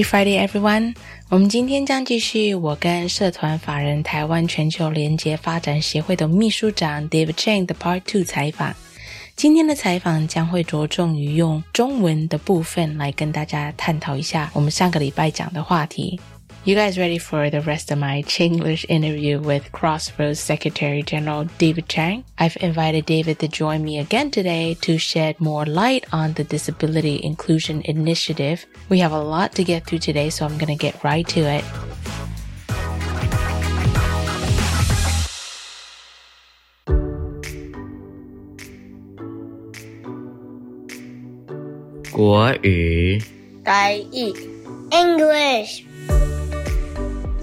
Hi Friday, everyone! 我们今天将继续我跟社团法人台湾全球联结发展协会的秘书长 David Chang 的 Part Two 采访。今天的采访将会着重于用中文的部分来跟大家探讨一下我们上个礼拜讲的话题。You guys ready for the rest of my Chinglish interview with Crossroads Secretary General David Chang? I've invited David to join me again today to shed more light on the Disability Inclusion Initiative. We have a lot to get through today, so I'm going to get right to it. English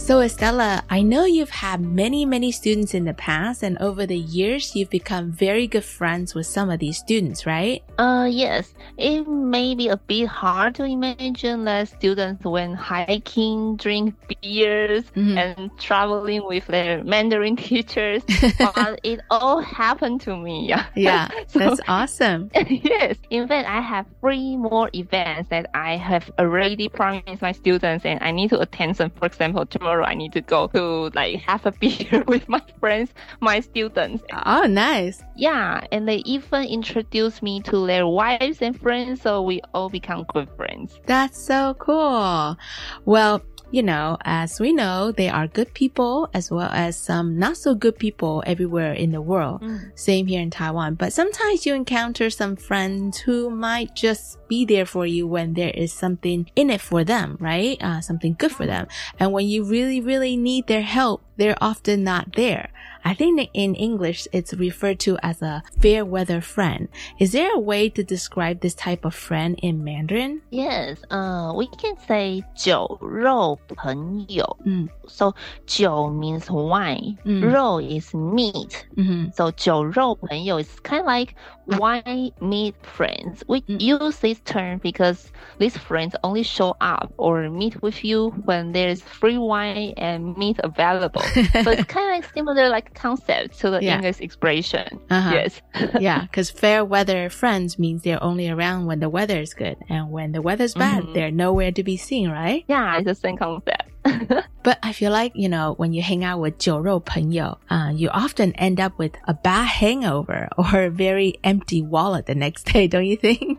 so Estella, I know you've had many, many students in the past and over the years you've become very good friends with some of these students, right? Uh, yes. It may be a bit hard to imagine that students went hiking drink beers mm-hmm. and traveling with their Mandarin teachers, but it all happened to me. Yeah, so, that's awesome. yes. In fact, I have three more events that I have already promised my students and I need to attend some, for example, tomorrow tomorrow I need to go to like have a beer with my friends, my students. Oh, nice. Yeah, and they even introduced me to their wives and friends, so we all become good friends. That's so cool. Well, you know, as we know, there are good people as well as some not so good people everywhere in the world. Mm. Same here in Taiwan. But sometimes you encounter some friends who might just be there for you when there is something in it for them, right? Uh, something good for them. And when you really, really need their help, they're often not there. I think in English it's referred to as a fair weather friend. Is there a way to describe this type of friend in Mandarin? Yes, uh, we can say 酒肉朋友. Mm. So 酒 means wine, mm. 肉 is meat. Mm-hmm. So 酒肉朋友 is kind of like wine meet friends. We mm. use this term because these friends only show up or meet with you when there's free wine and meat available. so it's kind of like similar like concept to the yeah. English expression. Uh-huh. Yes. yeah, because fair weather friends means they're only around when the weather is good, and when the weather's bad, mm-hmm. they're nowhere to be seen, right? Yeah, it's the same concept. but I feel like, you know, when you hang out with 酒肉朋友, uh, you often end up with a bad hangover or a very empty wallet the next day, don't you think?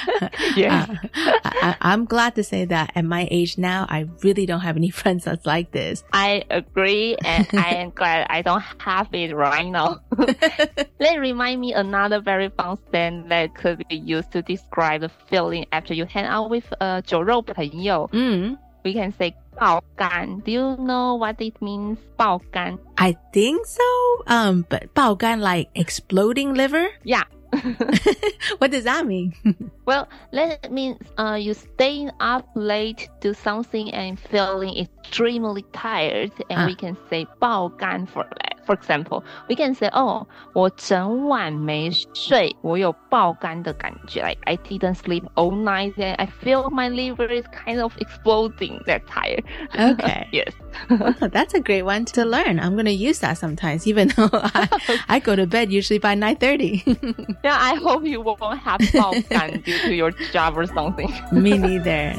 yeah. Uh, I, am glad to say that at my age now, I really don't have any friends that's like this. I agree, and I am glad I don't have it right now. that remind me another very fun stand that could be used to describe the feeling after you hang out with a uh, 酒肉朋友. Mm. We can say 爆肝. Do you know what it means? 爆肝. I think so. Um, but 爆肝 like exploding liver? Yeah. what does that mean? well, that means uh, you staying up late, do something and feeling extremely tired, and uh. we can say 爆肝 for that. For example, we can say, "Oh, 我整晚没睡，我有爆肝的感觉。Like I didn't sleep all night, and I feel my liver is kind of exploding. That tired." Okay. yes. that's a great one to learn. I'm gonna use that sometimes, even though I, I go to bed usually by nine thirty. yeah, I hope you won't have 爆肝 due to your job or something. Me neither.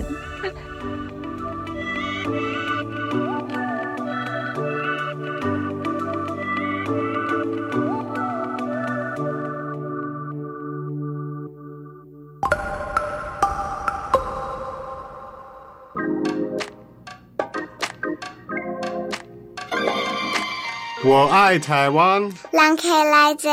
我爱台湾。让开来者。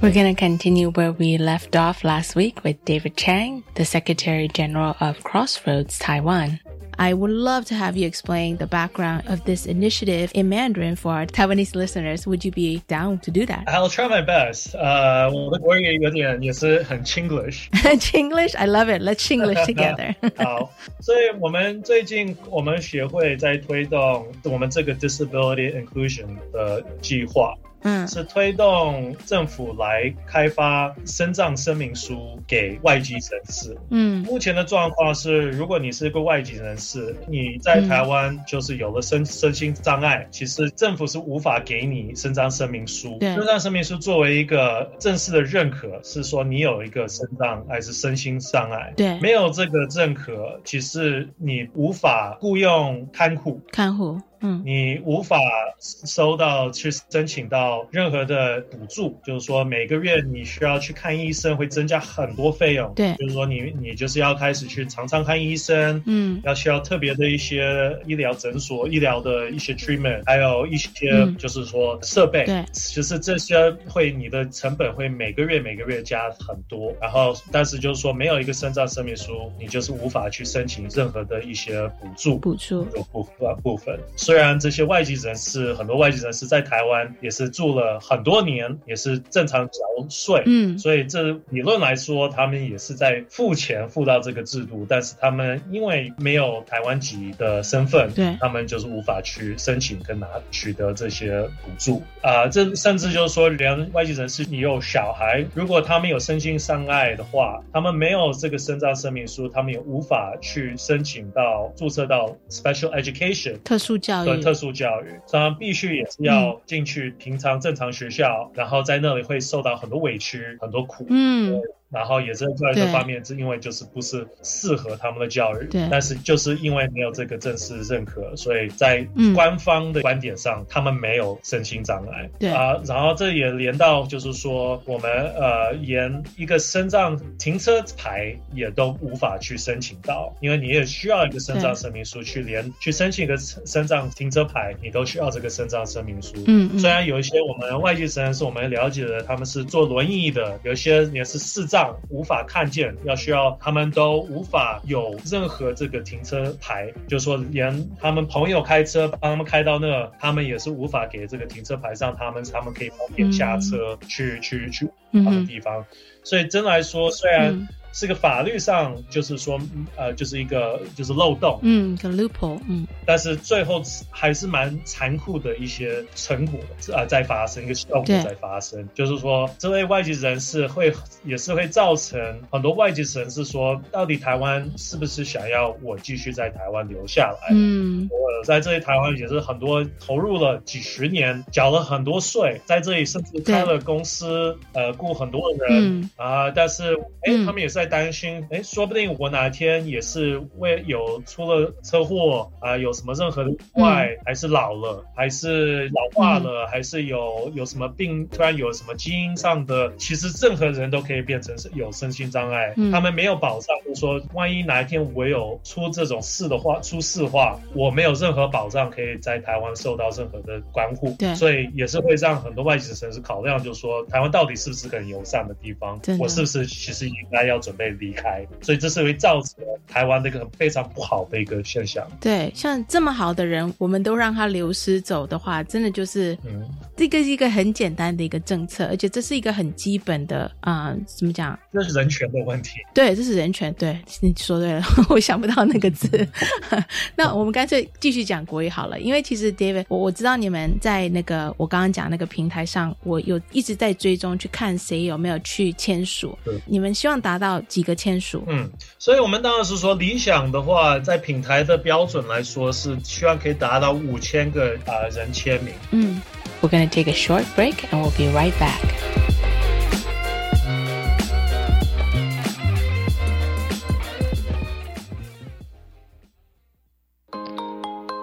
We're going to continue where we left off last week with David Chang, the Secretary General of Crossroads Taiwan. I would love to have you explain the background of this initiative in Mandarin for our Taiwanese listeners. Would you be down to do that? I'll try my best. 呃，我的国语有点也是很 Chinglish。Chinglish, I love it. Let's Chinglish together. 好，所以我们最近我们协会在推动我们这个 disability inclusion 的计划。 嗯，是推动政府来开发身障声明书给外籍人士。嗯，目前的状况是，如果你是一个外籍人士，你在台湾就是有了身身心障碍，其实政府是无法给你身障声明书。身障声明书作为一个正式的认可，是说你有一个身障还是身心障碍。对，没有这个认可，其实你无法雇佣看护。看护。嗯，你无法收到去申请到任何的补助，就是说每个月你需要去看医生，会增加很多费用。对，就是说你你就是要开始去常常看医生，嗯，要需要特别的一些医疗诊所、医疗的一些 treatment，还有一些就是说设备，对，就是这些会你的成本会每个月每个月加很多。然后，但是就是说没有一个身障声明书，你就是无法去申请任何的一些补助，补助。有部分部分。虽然这些外籍人士，很多外籍人士在台湾也是住了很多年，也是正常缴税，嗯，所以这理论来说，他们也是在付钱付到这个制度，但是他们因为没有台湾籍的身份，对，他们就是无法去申请跟拿取得这些补助。啊。这甚至就是说，连外籍人士，你有小孩，如果他们有身心障碍的话，他们没有这个身障声明书，他们也无法去申请到注册到 special education 特殊教育特。殊教育，当然必须也是要进去平常正常学校，然后在那里会受到很多委屈、很多苦。嗯。然后也是在这方面，是因为就是不是适合他们的教育，但是就是因为没有这个正式认可，所以在官方的观点上，他们没有身心障碍。对啊，然后这也连到就是说，我们呃，连一个身障停车牌也都无法去申请到，因为你也需要一个身障声明书去连去申请一个身障停车牌，你都需要这个身障声明书。嗯，虽然有一些我们外籍人士我们了解的，他们是坐轮椅的，有些也是视障。无法看见，要需要他们都无法有任何这个停车牌，就是说连他们朋友开车帮他们开到那，他们也是无法给这个停车牌上他们，他们可以方便下车去去去他们地方。所以真来说，虽然。是个法律上，就是说，呃，就是一个就是漏洞，嗯，一个 loophole，嗯，但是最后还是蛮残酷的一些成果，啊，在发生一个效果在发生，就是说，这位外籍人士会也是会造成很多外籍人士说，到底台湾是不是想要我继续在台湾留下来？嗯，我在这里台湾也是很多投入了几十年，缴了很多税，在这里甚至开了公司，呃，雇很多人啊，但是哎，他们也是。在担心，哎，说不定我哪一天也是为有出了车祸啊，有什么任何的意外，还是老了，还是老化了，还是有有什么病，突然有什么基因上的，其实任何人都可以变成有身心障碍，他们没有保障，就是说，万一哪一天我有出这种事的话，出事话，我没有任何保障可以在台湾受到任何的关护，对，所以也是会让很多外籍城市考量，就是说，台湾到底是不是很友善的地方，我是不是其实应该要。准备离开，所以这是会造成台湾的一个非常不好的一个现象。对，像这么好的人，我们都让他流失走的话，真的就是，嗯，这个是一个很简单的一个政策，而且这是一个很基本的啊，怎么讲？这是人权的问题。对，这是人权。对，你说对了，我想不到那个字。那我们干脆继续讲国语好了，因为其实 David，我我知道你们在那个我刚刚讲那个平台上，我有一直在追踪去看谁有没有去签署。你们希望达到。几个签署，嗯，所以我们当然是说理想的话，在品牌的标准来说，是希望可以达到五千个啊人签名。嗯，We're gonna take a short break and we'll be right back.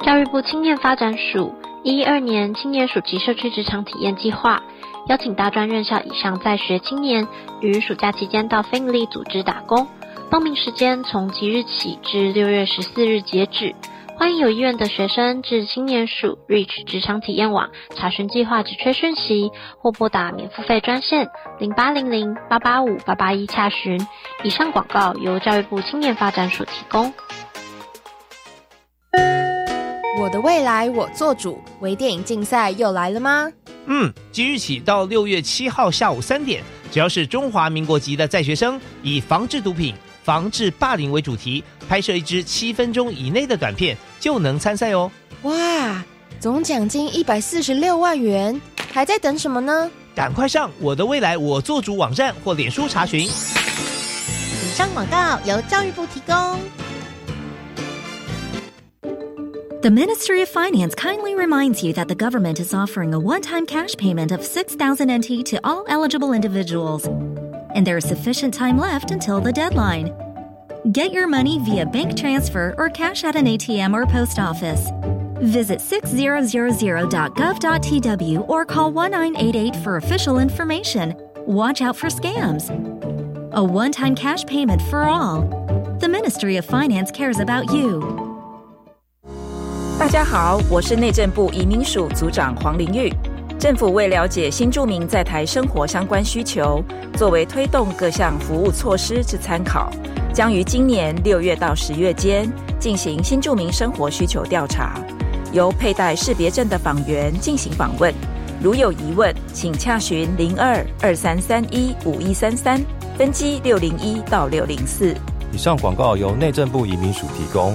教育部青年发展署一二年青年暑期社区职场体验计划。邀请大专院校以上在学青年于暑假期间到非营利组织打工，报名时间从即日起至六月十四日截止。欢迎有意愿的学生至青年署 Reach 职场体验网查询计划职缺讯息，或拨打免付费专线零八零零八八五八八一查询。以上广告由教育部青年发展署提供。我的未来我做主，微电影竞赛又来了吗？嗯，即日起到六月七号下午三点，只要是中华民国籍的在学生，以防治毒品、防治霸凌为主题，拍摄一支七分钟以内的短片，就能参赛哦。哇，总奖金一百四十六万元，还在等什么呢？赶快上我的未来我做主网站或脸书查询。以上广告由教育部提供。The Ministry of Finance kindly reminds you that the government is offering a one time cash payment of 6,000 NT to all eligible individuals, and there is sufficient time left until the deadline. Get your money via bank transfer or cash at an ATM or post office. Visit 6000.gov.tw or call 1988 for official information. Watch out for scams. A one time cash payment for all. The Ministry of Finance cares about you. 大家好，我是内政部移民署组长黄玲玉。政府为了解新住民在台生活相关需求，作为推动各项服务措施之参考，将于今年六月到十月间进行新住民生活需求调查，由佩戴识别证的访员进行访问。如有疑问，请洽询零二二三三一五一三三分机六零一到六零四。以上广告由内政部移民署提供。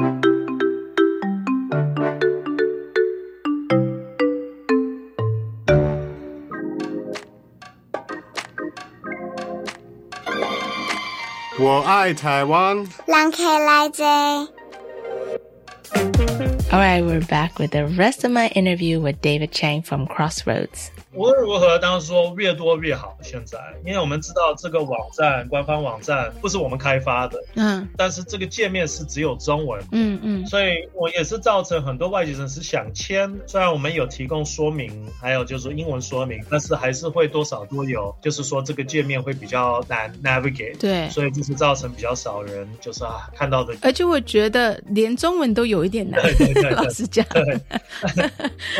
我爱台湾。让开来者。All right, we're back with the rest of my interview with David Chang from Crossroads. 无论如何，当然说越多越好。现在，因为我们知道这个网站官方网站不是我们开发的，嗯，但是这个界面是只有中文，嗯嗯，所以我也是造成很多外籍人士想签，虽然我们有提供说明，还有就是英文说明，但是还是会多少都有，就是说这个界面会比较难 navigate，对，所以就是造成比较少人就是啊看到的，而且我觉得连中文都有一点难，对对对，老实讲，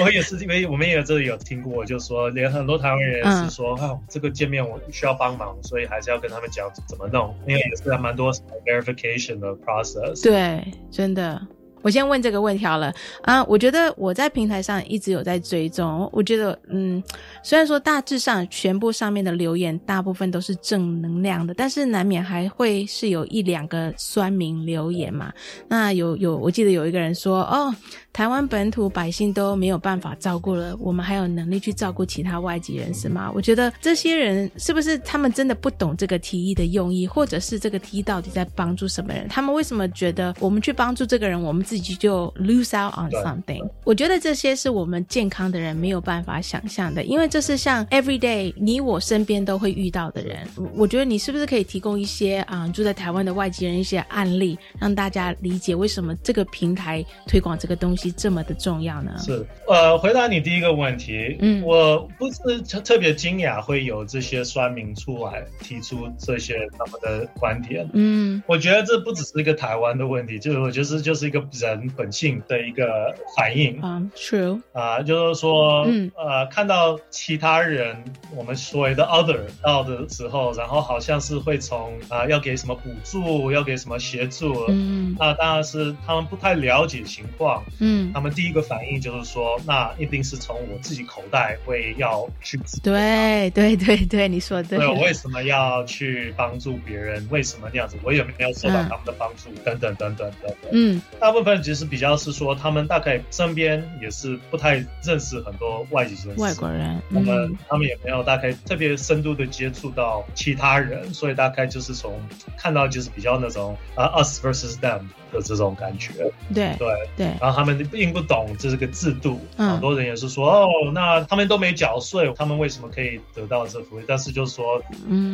我也是因为我们也这里有听过，就是说。连很多台湾人也是说啊，这个界面我需要帮忙，所以还是要跟他们讲怎么弄，因为也是蛮多 verification 的 process。对，真的。我先问这个问题好了啊，我觉得我在平台上一直有在追踪，我觉得嗯，虽然说大致上全部上面的留言大部分都是正能量的，但是难免还会是有一两个酸民留言嘛。那有有，我记得有一个人说哦，台湾本土百姓都没有办法照顾了，我们还有能力去照顾其他外籍人士吗？我觉得这些人是不是他们真的不懂这个提议的用意，或者是这个提议到底在帮助什么人？他们为什么觉得我们去帮助这个人，我们？自己就 lose out on something。我觉得这些是我们健康的人没有办法想象的，因为这是像 every day 你我身边都会遇到的人。我觉得你是不是可以提供一些啊住在台湾的外籍人一些案例，让大家理解为什么这个平台推广这个东西这么的重要呢？是，呃，回答你第一个问题，嗯，我不是特别惊讶会有这些酸民出来提出这些他们的观点，嗯，我觉得这不只是一个台湾的问题，就是我觉得就是一个。人本性的一个反应啊，true。啊，就是说，嗯，呃，看到其他人，我们所谓的 other 到的时候，然后好像是会从啊，要给什么补助，要给什么协助，嗯，那当然是他们不太了解情况，嗯，他们第一个反应就是说，那一定是从我自己口袋会要去，对对对对，你说对，我为什么要去帮助别人？为什么那样子？我有没有受到他们的帮助？等等等等等等，嗯，大部分。其实比较是说，他们大概身边也是不太认识很多外籍人士，外国人，他们他们也没有大概特别深度的接触到其他人，所以大概就是从看到就是比较那种啊 us versus them 的这种感觉，对对对，然后他们们并不懂这个制度，很多人也是说哦，那他们都没缴税，他们为什么可以得到这福利？但是就是说，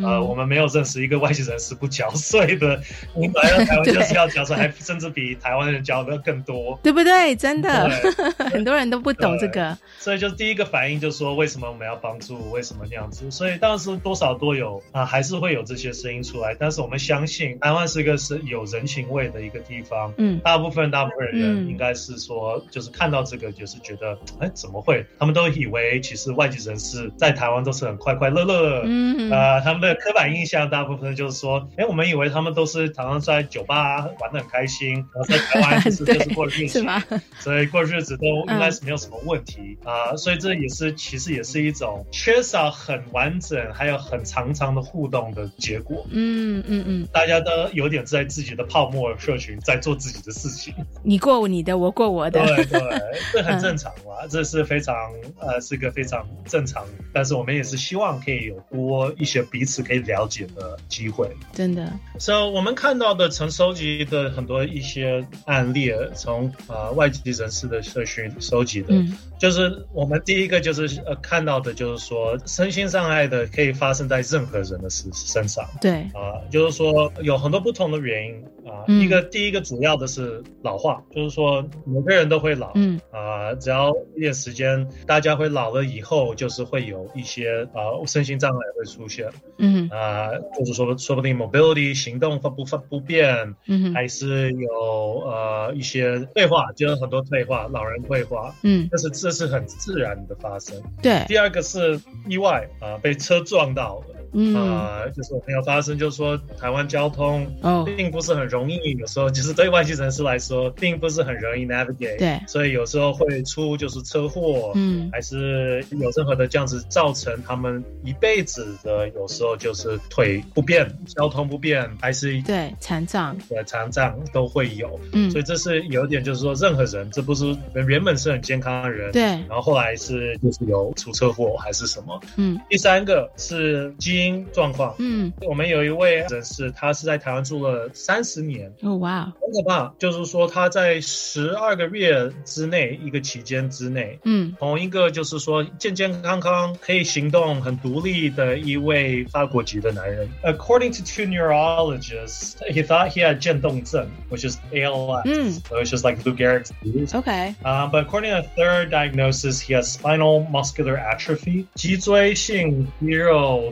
呃，我们没有认识一个外籍人士不缴税的，你来到台湾就是要缴税，还甚至比台湾人缴的更多，对不对？真的，很多人都不懂这个，所以就第一个反应就是说，为什么我们要帮助？为什么那样子？所以当时多少都有啊，还是会有这些声音出来。但是我们相信，台湾是一个是有人情味的一个地方，嗯，大部分大部分人应该是说，就是看到这个，就是觉得，哎，怎么会？他们都以为其实外籍人士在台湾都是很快快乐乐，嗯，啊，他们的刻板印象大部分就是说，哎，我们以为他们都是常常在酒吧玩的很开心，然后在台湾就是就是过日子，所以过日子都应该是没有什么问题。啊，所以这也是其实也是一种缺少很完整还有很长长的互动的结果，嗯嗯嗯，大家都有点在自己的泡沫社群在做自己的事情，你过你的，我过我的，对对，这很正常嘛，这是非常呃是个非常正常，但是我们也是希望可以有多一些彼此可以了解的机会，真的。所以我们看到的曾收集的很多一些案例，从呃外籍人士的社群收集的，就是我们第一个就是呃看到的就是说身心障碍的可以发生在任何人的身身上，对。啊，就是说有很多不同的原因。啊，一个第一个主要的是老化，就是说每个人都会老，嗯。啊，只要一点时间，大家会老了以后，就是会有一些啊身心障碍会出现，嗯。啊，就是说说不定 mobility 行动不不不便，嗯，还是有呃一些退化，就是很多退化，老人退化，嗯，但是这是很自然的发生，对。第二个是意外啊，被车撞到了。嗯。啊，就是没有发生，就是说台湾交通哦，并不是很容易，有时候就是对外籍人士来说，并不是很容易 navigate，对，所以有时候会出就是车祸，嗯，还是有任何的这样子造成他们一辈子的，有时候就是腿不便，交通不便，还是对残障，对残障都会有，嗯，所以这是有点就是说任何人，这不是原本是很健康的人，对，然后后来是就是有出车祸还是什么，嗯，第三个是基因状况，嗯，我们有一位人士，他是在台湾住了三十年，哦哇，很可怕。就是说他在十二个月之内，一个期间之内，嗯，从一个就是说健健康康可以行动、很独立的一位法国籍的男人。According to two neurologists, he thought he had 渐冻症，which is ALS, so it's just like Lou Gehrig's disease. Okay. Uh, but according to a third diagnosis, he has spinal muscular atrophy, 脊椎性肌肉。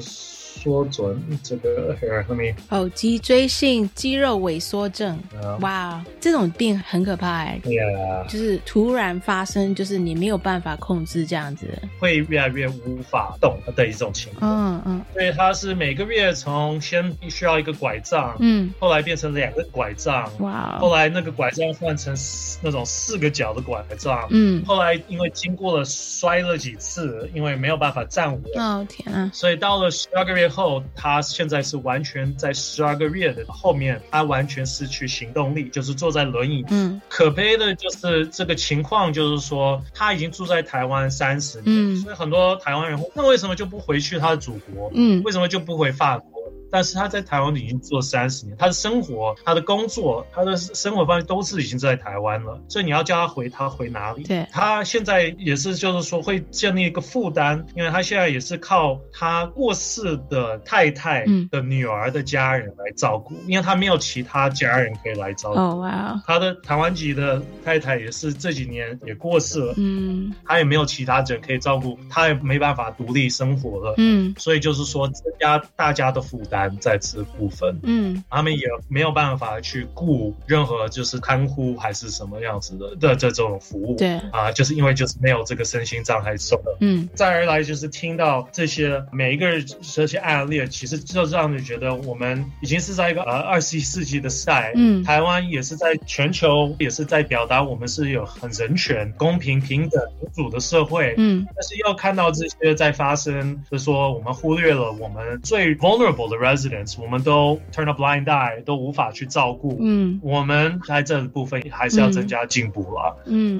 缩准这个，Here，let me。哦，脊椎性肌肉萎缩症。哇，这种病很可怕哎。对啊。就是突然发生，就是你没有办法控制这样子。会越来越无法动的一种情况。嗯嗯。所以他是每个月从先需要一个拐杖，嗯，后来变成两个拐杖。哇。后来那个拐杖换成那种四个脚的拐杖。嗯。后来因为经过了摔了几次，因为没有办法站稳。哦天啊！所以到了十二个月。后，他现在是完全在十二个月的后面，他完全失去行动力，就是坐在轮椅。嗯，可悲的就是这个情况，就是说他已经住在台湾三十年，所以很多台湾人，那为什么就不回去他的祖国？嗯，为什么就不回法国？但是他在台湾已经做三十年，他的生活、他的工作、他的生活方式都是已经在台湾了，所以你要叫他回，他回哪里？对，他现在也是，就是说会建立一个负担，因为他现在也是靠他过世的太太的女儿的家人来照顾，因为他没有其他家人可以来照顾。哦哇！他的台湾籍的太太也是这几年也过世了，嗯，他也没有其他人可以照顾，他也没办法独立生活了，嗯，所以就是说增加大家的负担。在此部分，嗯，他们也没有办法去雇任何就是看护还是什么样子的的这种服务，对。啊，就是因为就是没有这个身心障碍受的，嗯，再而来就是听到这些每一个人这些案例，其实就让你觉得我们已经是在一个呃二十一世纪的时代，嗯，台湾也是在全球也是在表达我们是有很人权、公平、平等、民主的社会，嗯，但是又看到这些在发生，就说我们忽略了我们最 vulnerable 的人。residents，我们都 turn a blind eye，都无法去照顾。嗯，我们在这部分还是要增加进步了。嗯，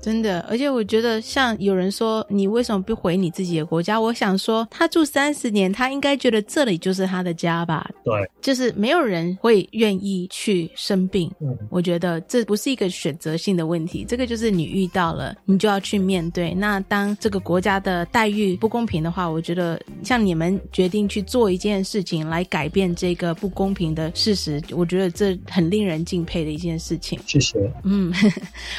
真的，而且我觉得像有人说你为什么不回你自己的国家？我想说他住三十年，他应该觉得这里就是他的家吧？对，就是没有人会愿意去生病。嗯，我觉得这不是一个选择性的问题，这个就是你遇到了，你就要去面对。那当这个国家的待遇不公平的话，我觉得像你们决定去做一件事情来改变这个不公平的事实，我觉得这很令人敬佩的一件事情。谢谢。嗯，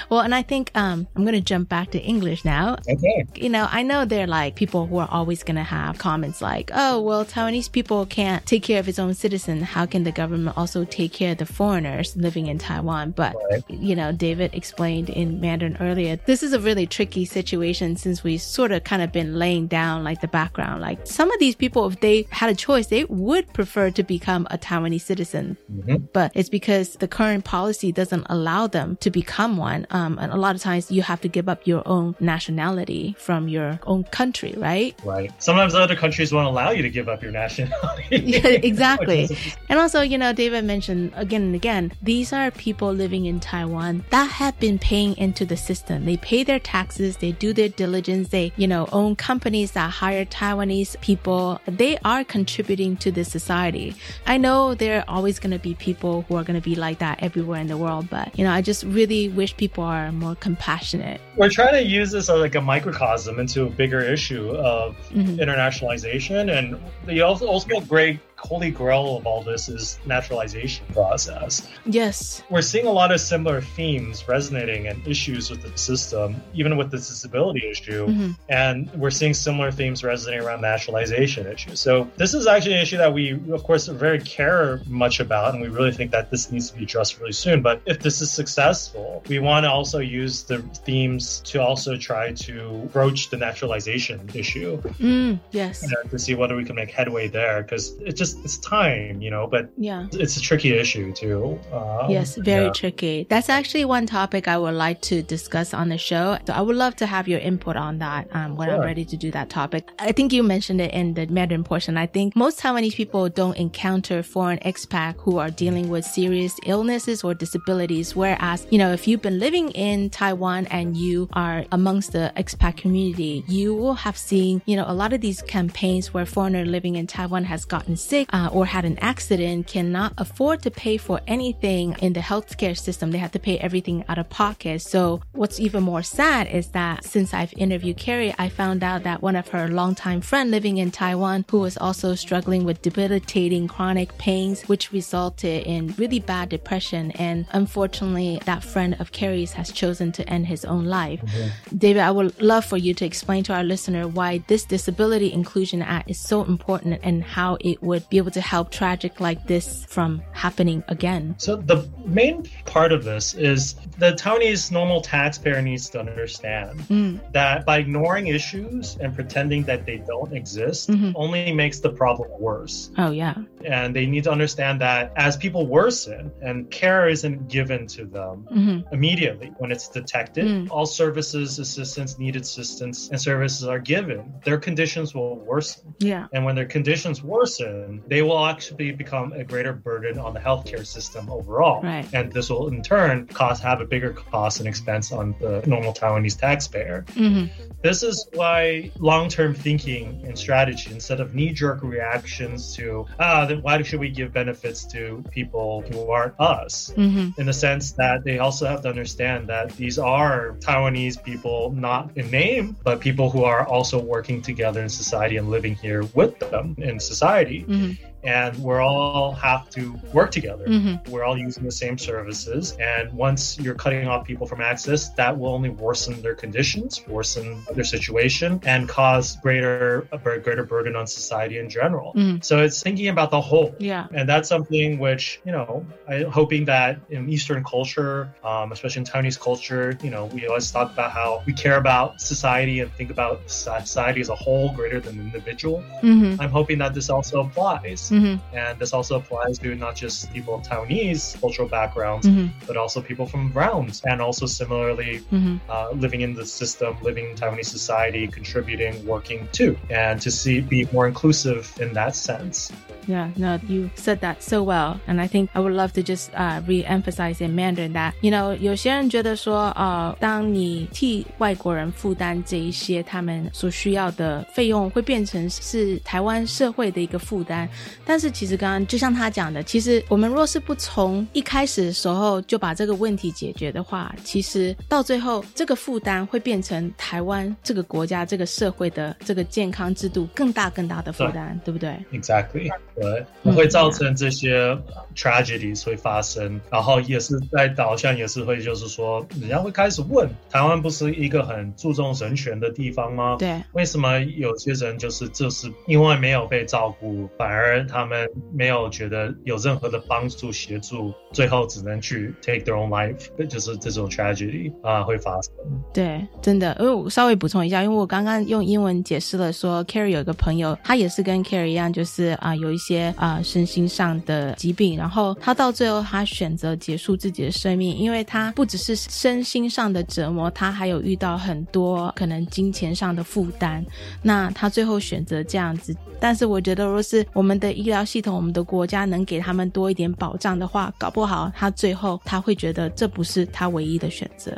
Well, and I think um I'm gonna jump back to English now. Okay. You know, I know they're like people who are always gonna have comments like, "Oh, well, Taiwanese people can't take care of its own citizen. How can the government also take care of the foreigners living in Taiwan?" But right. you know, David explained in Mandarin earlier, this is a really tricky situation since we sort of kind of been laying down like the background. Like some of these people, if they had a choice, they would prefer to become a Taiwanese citizen, mm-hmm. but it's because the current policy doesn't allow them to become one. Um, and a lot of times you have to give up your own nationality from your own country, right? Right. Sometimes other countries won't allow you to give up your nationality. yeah, exactly. and also, you know, David mentioned again and again, these are people living in Taiwan that have been paying into the system. They pay their taxes, they do their diligence, they, you know, own companies that hire Taiwanese people. They are contributing to the society. I know there are always going to be people who are going to be like that everywhere in the world, but, you know, I just really wish people are more compassionate. We're trying to use this as like a microcosm into a bigger issue of mm-hmm. internationalization and the also great holy grail of all this is naturalization process. Yes. We're seeing a lot of similar themes resonating and issues with the system, even with the disability issue. Mm-hmm. And we're seeing similar themes resonating around naturalization issues. So this is actually an issue that we, of course, very care much about. And we really think that this needs to be addressed really soon. But if this is successful, we want to also use the themes to also try to broach the naturalization issue. Mm, yes. to see whether we can make headway there. Because it just it's time, you know. But yeah, it's a tricky issue too. Um, yes, very yeah. tricky. That's actually one topic I would like to discuss on the show. So I would love to have your input on that um, when sure. I'm ready to do that topic. I think you mentioned it in the Mandarin portion. I think most Taiwanese people don't encounter foreign expat who are dealing with serious illnesses or disabilities. Whereas, you know, if you've been living in Taiwan and you are amongst the expat community, you will have seen, you know, a lot of these campaigns where foreigner living in Taiwan has gotten sick sick uh, or had an accident cannot afford to pay for anything in the healthcare system. They have to pay everything out of pocket. So what's even more sad is that since I've interviewed Carrie, I found out that one of her longtime friend living in Taiwan who was also struggling with debilitating chronic pains, which resulted in really bad depression. And unfortunately, that friend of Carrie's has chosen to end his own life. Mm-hmm. David, I would love for you to explain to our listener why this Disability Inclusion Act is so important and how it would be able to help tragic like this from happening again? So the main part of this is the Taiwanese normal taxpayer needs to understand mm. that by ignoring issues and pretending that they don't exist mm-hmm. only makes the problem worse. Oh yeah. And they need to understand that as people worsen and care isn't given to them mm-hmm. immediately when it's detected, mm. all services, assistance, needed assistance, and services are given, their conditions will worsen. Yeah. And when their conditions worsen, they will actually become a greater burden on the healthcare system overall. Right. And this will in turn cost have a bigger cost and expense on the normal Taiwanese taxpayer. Mm-hmm. This is why long-term thinking and strategy, instead of knee-jerk reactions to ah, then why should we give benefits to people who aren't us? Mm-hmm. In the sense that they also have to understand that these are Taiwanese people, not in name, but people who are also working together in society and living here with them in society. Mm-hmm and we're all have to work together. Mm-hmm. We're all using the same services. And once you're cutting off people from access, that will only worsen their conditions, worsen their situation, and cause greater a greater burden on society in general. Mm-hmm. So it's thinking about the whole. Yeah. And that's something which, you know, I'm hoping that in Eastern culture, um, especially in Taiwanese culture, you know, we always talk about how we care about society and think about society as a whole greater than the individual. Mm-hmm. I'm hoping that this also applies. Mm-hmm. And this also applies to not just people of Taiwanese cultural backgrounds, mm-hmm. but also people from realms, and also similarly mm-hmm. uh, living in the system, living in Taiwanese society, contributing, working too, and to see be more inclusive in that sense. yeah. No, you said that so well, and I think I would love to just uh, re-emphasize in Mandarin that you know 有些人觉得说，呃，当你替外国人负担这一些他们所需要的费用，会变成是台湾社会的一个负担。 但是其实刚刚就像他讲的，其实我们若是不从一开始的时候就把这个问题解决的话，其实到最后这个负担会变成台湾这个国家这个社会的这个健康制度更大更大的负担，对不对？Exactly，对，会造成这些 tragedies 会发生，然后也是在导向也是会就是说，人家会开始问，台湾不是一个很注重人权的地方吗？对，为什么有些人就是就是因为没有被照顾，反而他他们没有觉得有任何的帮助协助，最后只能去 take their own life，就是这种 tragedy 啊会发生。对，真的，因为我稍微补充一下，因为我刚刚用英文解释了说，Carrie 有一个朋友，他也是跟 Carrie 一样，就是啊有一些啊身心上的疾病，然后他到最后他选择结束自己的生命，因为他不只是身心上的折磨，他还有遇到很多可能金钱上的负担，那他最后选择这样子。但是我觉得，如果是我们的医疗系统、我们的国家能给他们多一点保障的话，搞不好他最后他会觉得这不是他唯一的选择。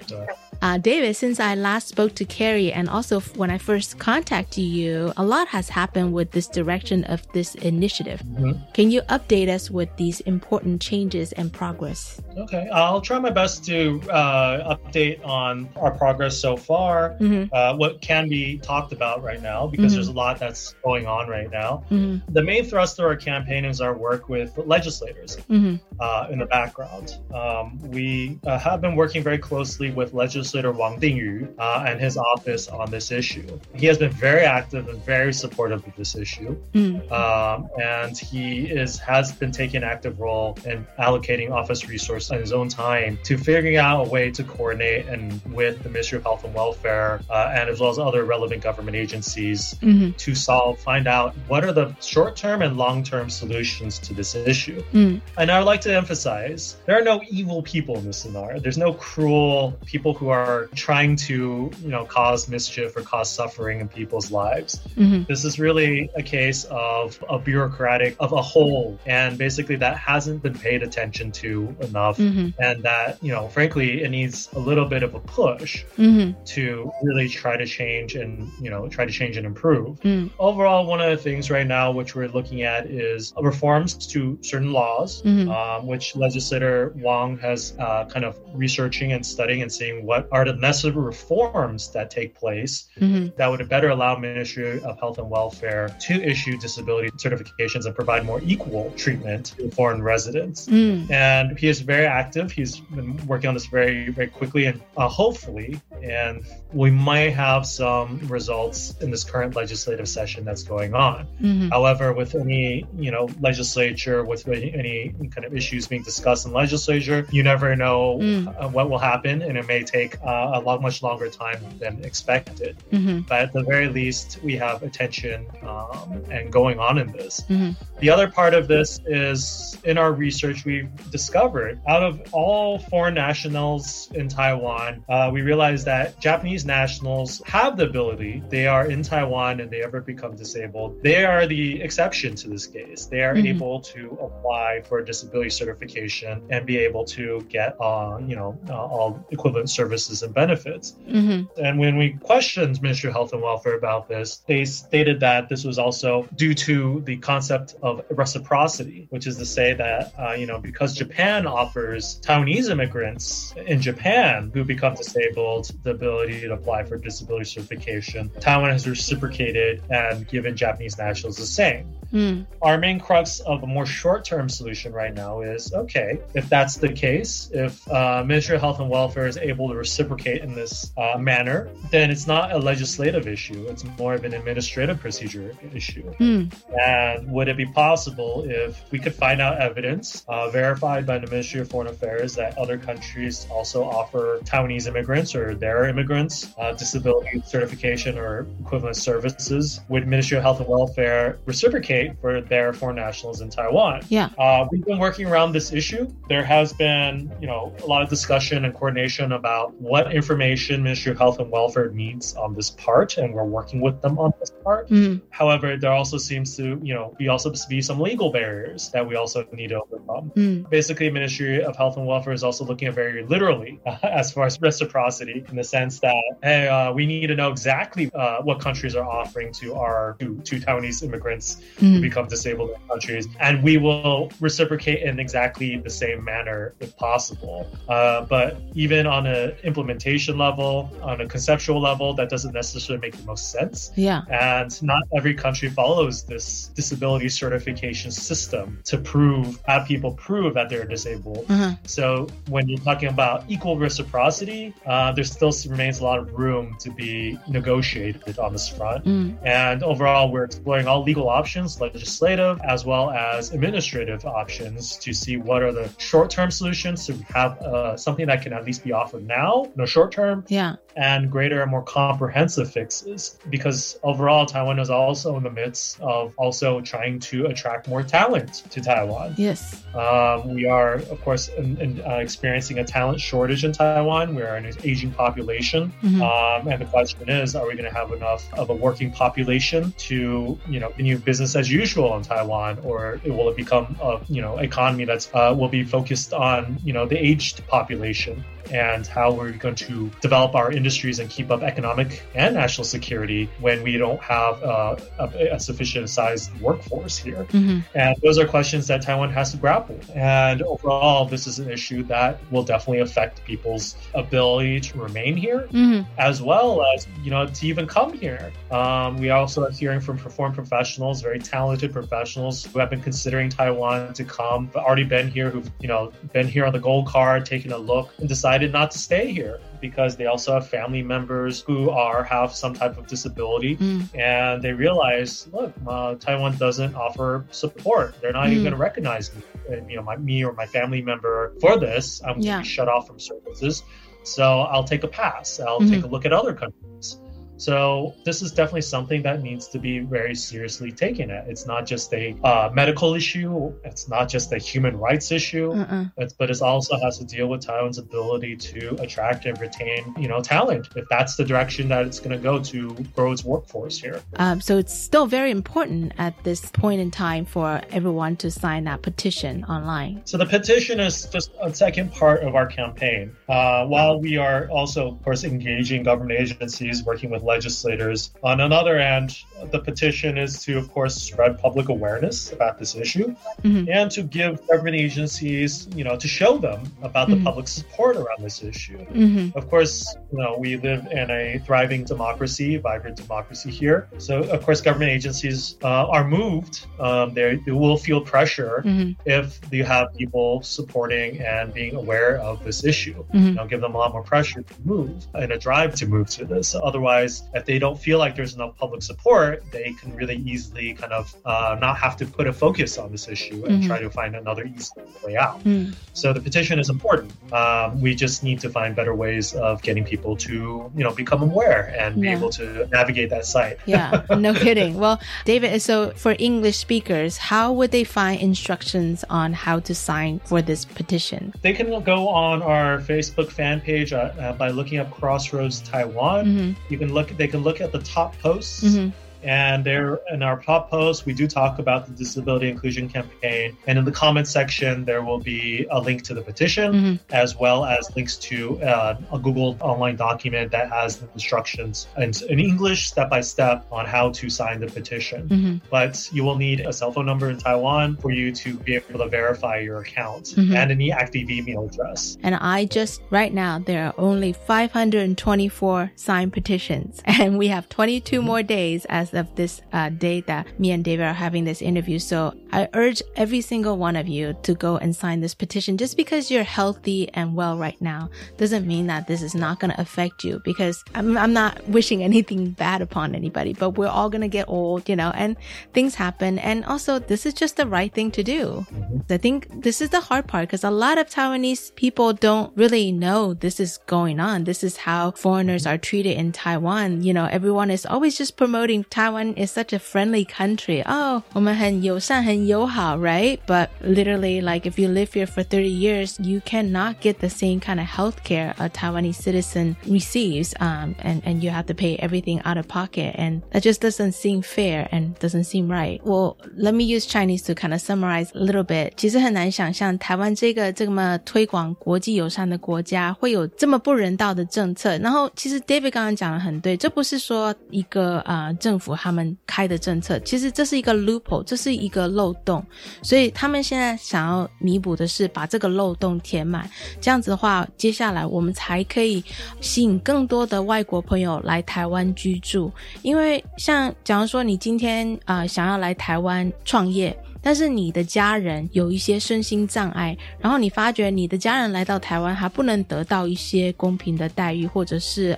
Uh, David, since I last spoke to Carrie and also when I first contacted you, a lot has happened with this direction of this initiative. Mm-hmm. Can you update us with these important changes and progress? Okay, I'll try my best to uh, update on our progress so far, mm-hmm. uh, what can be talked about right now, because mm-hmm. there's a lot that's going on right now. Mm-hmm. The main thrust of our campaign is our work with legislators mm-hmm. uh, in the background. Um, we uh, have been working very closely with legislator Wang Dingyu uh, and his office on this issue. He has been very active and very supportive of this issue, mm. um, and he is has been taking an active role in allocating office resources in his own time to figuring out a way to coordinate and with the Ministry of Health and Welfare uh, and as well as other relevant government agencies mm-hmm. to solve, find out what are the short-term and long-term solutions to this issue. Mm. And I would like to emphasize there are no evil people in this scenario. There's no cruel people who are are trying to, you know, cause mischief or cause suffering in people's lives. Mm-hmm. This is really a case of a bureaucratic of a whole, and basically that hasn't been paid attention to enough, mm-hmm. and that you know, frankly, it needs a little bit of a push mm-hmm. to really try to change and you know try to change and improve. Mm. Overall, one of the things right now which we're looking at is reforms to certain laws, mm-hmm. um, which legislator Wang has uh, kind of researching and studying and seeing what are the necessary reforms that take place mm-hmm. that would better allow Ministry of Health and Welfare to issue disability certifications and provide more equal treatment to foreign residents. Mm. And he is very active. He's been working on this very, very quickly and uh, hopefully, and we might have some results in this current legislative session that's going on. Mm-hmm. However, with any, you know, legislature, with any, kind of issues being discussed in legislature, you never know mm. uh, what will happen and it may take uh, a lot much longer time than expected. Mm-hmm. But at the very least, we have attention um, and going on in this. Mm-hmm. The other part of this is in our research, we've discovered out of all foreign nationals in Taiwan, uh, we realized that Japanese nationals have the ability. They are in Taiwan and they ever become disabled. They are the exception to this case. They are mm-hmm. able to apply for a disability certification and be able to get, uh, you know, uh, all equivalent services and benefits. Mm-hmm. And when we questioned Ministry of Health and Welfare about this, they stated that this was also due to the concept of reciprocity, which is to say that, uh, you know, because Japan offers Taiwanese immigrants in Japan who become disabled the ability to apply for disability certification, Taiwan has reciprocated and given Japanese nationals the same. Mm. Our main crux of a more short term solution right now is okay, if that's the case, if uh, Ministry of Health and Welfare is able to reciprocate in this uh, manner, then it's not a legislative issue. It's more of an administrative procedure issue. Mm. And would it be possible if we could find out evidence uh, verified by the Ministry of Foreign Affairs that other countries also offer Taiwanese immigrants or their immigrants uh, disability certification or equivalent services. Would Ministry of Health and Welfare reciprocate for their foreign nationals in Taiwan? Yeah. Uh, we've been working around this issue. There has been, you know, a lot of discussion and coordination about what information Ministry of Health and Welfare needs on this part, and we're working with them on this part. Mm. However, there also seems to, you know, be also be some legal barriers that we also need to overcome. Mm. Basically, Ministry of Health and Welfare is also looking at very literally uh, as far as reciprocity in the sense that hey, uh, we need to know exactly uh, what countries are offering to our to, to Taiwanese immigrants mm. Who become disabled in countries, and we will reciprocate in exactly the same manner if possible. Uh, but even on an implementation level, on a conceptual level, that doesn't necessarily make the most sense. Yeah, and not every country follows this disability certification system to prove have people prove that they're disabled. Uh-huh. So when you're talking about equal reciprocity, uh, there still remains a lot of room to be negotiated on this front. Mm. And overall, we're exploring all legal options, legislative as well as administrative options, to see what are the short-term solutions to have uh, something that can at least be offered now, in short term. Yeah. And greater and more comprehensive fixes, because overall, Taiwan is also in the midst of also trying to attract more talent to Taiwan. Yes. Um, we are, of course, in, in, uh, experiencing a talent shortage in Taiwan. We are an aging population, mm-hmm. um, and the question is, are we going to have enough of a working population to, you know, continue business as usual in Taiwan, or will it become a, you know, economy that's uh, will be focused on, you know, the aged population? and how we're going to develop our industries and keep up economic and national security when we don't have uh, a, a, sufficient sized workforce here. Mm-hmm. And those are questions that Taiwan has to grapple. And overall, this is an issue that will definitely affect people's ability to remain here, mm-hmm. as well as, you know, to even come here. Um, we also are hearing from perform professionals, very talented professionals who have been considering Taiwan to come, but already been here, who've, you know, been here on the gold card, taken a look and decided not to stay here because they also have family members who are have some type of disability mm. and they realize look uh, taiwan doesn't offer support they're not mm. even going to recognize me you know my, me or my family member for this i'm yeah. going to be shut off from services so i'll take a pass i'll mm-hmm. take a look at other countries so this is definitely something that needs to be very seriously taken at. It's not just a uh, medical issue. It's not just a human rights issue. It's, but it also has to deal with Taiwan's ability to attract and retain, you know, talent. If that's the direction that it's going to go to grow its workforce here. Um, so it's still very important at this point in time for everyone to sign that petition online. So the petition is just a second part of our campaign. Uh, while we are also, of course, engaging government agencies, working with legislators. On another end, the petition is to, of course, spread public awareness about this issue mm-hmm. and to give government agencies, you know, to show them about mm-hmm. the public support around this issue. Mm-hmm. Of course, you know, we live in a thriving democracy, vibrant democracy here. So, of course, government agencies uh, are moved. Um, they will feel pressure mm-hmm. if you have people supporting and being aware of this issue. Mm-hmm. You know, give them a lot more pressure to move and a drive to move to this. Otherwise, if they don't feel like there's enough public support, they can really easily kind of uh, not have to put a focus on this issue and Mhm. try to find another easy way out. Mm. So the petition is important. Um, we just need to find better ways of getting people to, you know, become aware and be able to navigate that site. yeah, no kidding. Well, David, so for English speakers, how would they find instructions on how to sign for this petition? They can go on our Facebook fan page uh, uh, by looking up Crossroads Taiwan. Mhm. You can look. They can look at the top posts. Mhm. And there in our top post, we do talk about the disability inclusion campaign. And in the comment section, there will be a link to the petition, Mhm. as well as links to uh, a Google online document that has the instructions in, in English, step by step, on how to sign the petition. Mhm. But you will need a cell phone number in Taiwan for you to be able to verify your account Mhm. and an active email address. And I just, right now, there are only 524 signed petitions, and we have 22 more days as because of this uh, day that me and David are having this interview. So I urge every single one of you to go and sign this petition. Just because you're healthy and well right now doesn't mean that this is not going to affect you because I'm, I'm not wishing anything bad upon anybody, but we're all going to get old, you know, and things happen. And also this is just the right thing to do. Mm-hmm. I think this is the hard part because a lot of Taiwanese people don't really know this is going on. This is how foreigners are treated in Taiwan. You know, everyone is always just promoting Taiwan is such a friendly country. Oh, 我们很友善,很友好, right? But literally, like if you live here for 30 years, you cannot get the same kind of health care a Taiwanese citizen receives. Um, and, and you have to pay everything out of pocket. And that just doesn't seem fair and doesn't seem right. Well, let me use Chinese to kind of summarize a little bit. 其实很难想象台湾这个这么推广国际友善的国家会有这么不人道的政策。然后，其实 David 刚刚讲的很对，这不是说一个啊、呃、政府 他们开的政策，其实这是一个 loophole，这是一个漏洞。所以他们现在想要弥补的是把这个漏洞填满。这样子的话，接下来我们才可以吸引更多的外国朋友来台湾居住。因为像假如说你今天啊、想要来台湾创业。但是你的家人有一些身心障碍，然后你发觉你的家人来到台湾还不能得到一些公平的待遇，或者是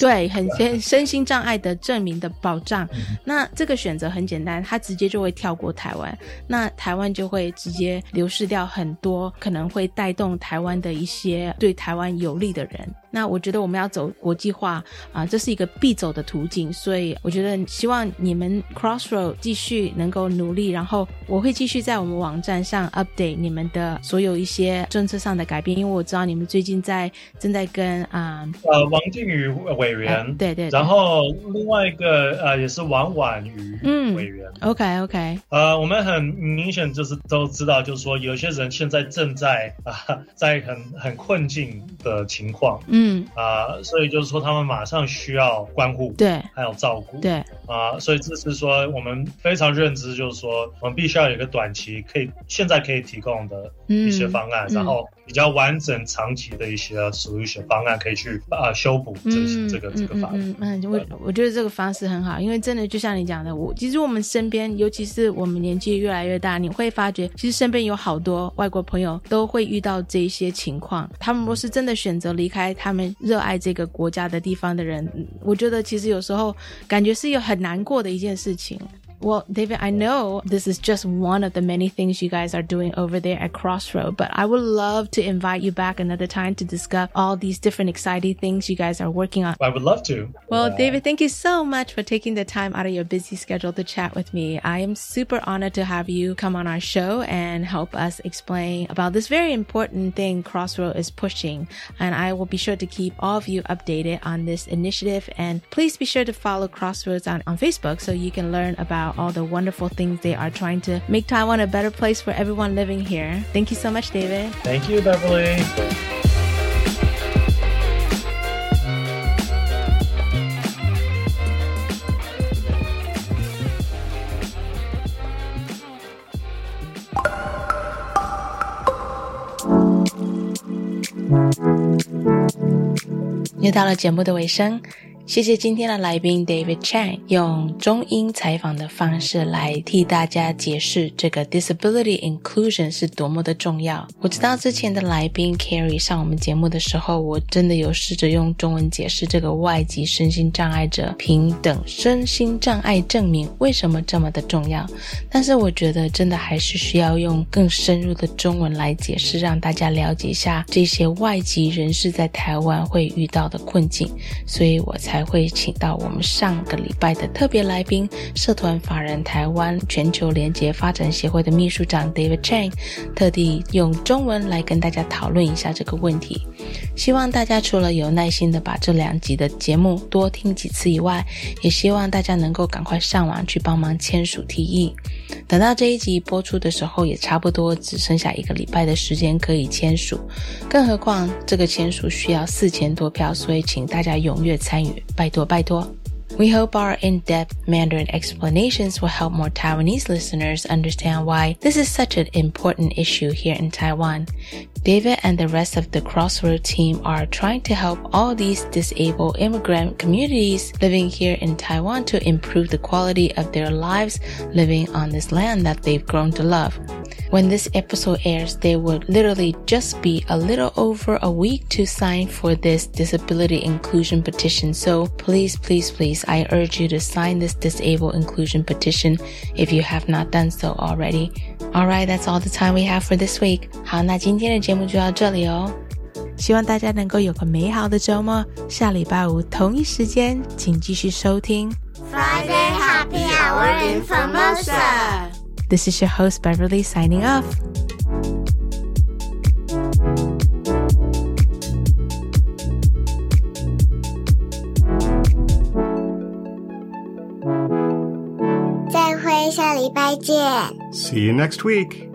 对很些身心障碍的证明的保障，那这个选择很简单，他直接就会跳过台湾，那台湾就会直接流失掉很多可能会带动台湾的一些对台湾有利的人。那我觉得我们要走国际化啊，这是一个必走的途径，所以我觉得希望你们 Crossroad 继续能够努力，然后我会继续在我们网站上 update 你们的所有一些政策上的改变，因为我知道你们最近在正在跟啊呃王靖宇委员对对，然后另外一个呃也是王婉瑜委员，OK OK，呃我们很明显就是都知道，就是说有些人现在正在啊在很很困境的情况，嗯。嗯。啊，所以就是说，他们马上需要关护，对，还有照顾，对啊，所以这是说我们非常认知，就是说我们必须要有一个短期可以现在可以提供的一些方案，然后。比较完整、长期的一些 solution 方案可以去啊修补这这个这个方案。嗯嗯，我我觉得这个方式很好，因为真的就像你讲的，我其实我们身边，尤其是我们年纪越来越大，你会发觉，其实身边有好多外国朋友都会遇到这一些情况。他们若是真的选择离开他们热爱这个国家的地方的人，我觉得其实有时候感觉是有很难过的一件事情。Well, David, I know this is just one of the many things you guys are doing over there at Crossroad, but I would love to invite you back another time to discuss all these different exciting things you guys are working on. I would love to. Well, yeah. David, thank you so much for taking the time out of your busy schedule to chat with me. I am super honored to have you come on our show and help us explain about this very important thing Crossroad is pushing. And I will be sure to keep all of you updated on this initiative. And please be sure to follow Crossroads on, on Facebook so you can learn about all the wonderful things they are trying to make Taiwan a better place for everyone living here. Thank you so much, David. Thank you, Beverly. 又到了节目的尾声。 谢谢今天的来宾 David Chang 用中英采访的方式来替大家解释这个 disability inclusion 是多么的重要。我知道之前的来宾 Carrie 上我们节目的时候，我真的有试着用中文解释这个外籍身心障碍者平等身心障碍证明为什么这么的重要。但是我觉得真的还是需要用更深入的中文来解释，让大家了解一下这些外籍人士在台湾会遇到的困境。所以我才。会请到我们上个礼拜的特别来宾，社团法人台湾全球联结发展协会的秘书长 David Chang，特地用中文来跟大家讨论一下这个问题。希望大家除了有耐心的把这两集的节目多听几次以外，也希望大家能够赶快上网去帮忙签署提议。等到这一集播出的时候，也差不多只剩下一个礼拜的时间可以签署。更何况这个签署需要四千多票，所以请大家踊跃参与。拜托拜托。We hope our in-depth Mandarin explanations will help more Taiwanese listeners understand why this is such an important issue here in Taiwan. David and the rest of the Crossroad team are trying to help all these disabled immigrant communities living here in Taiwan to improve the quality of their lives living on this land that they've grown to love. When this episode airs, there will literally just be a little over a week to sign for this disability inclusion petition. So please, please, please, I urge you to sign this disabled inclusion petition if you have not done so already. Alright, that's all the time we have for this week. 好，那今天的节目就到这里哦。希望大家能够有个美好的周末。下礼拜五同一时间，请继续收听 Friday Happy Hour in Formosa。this is your host, Beverly, signing off. 礼拜见。See you next week.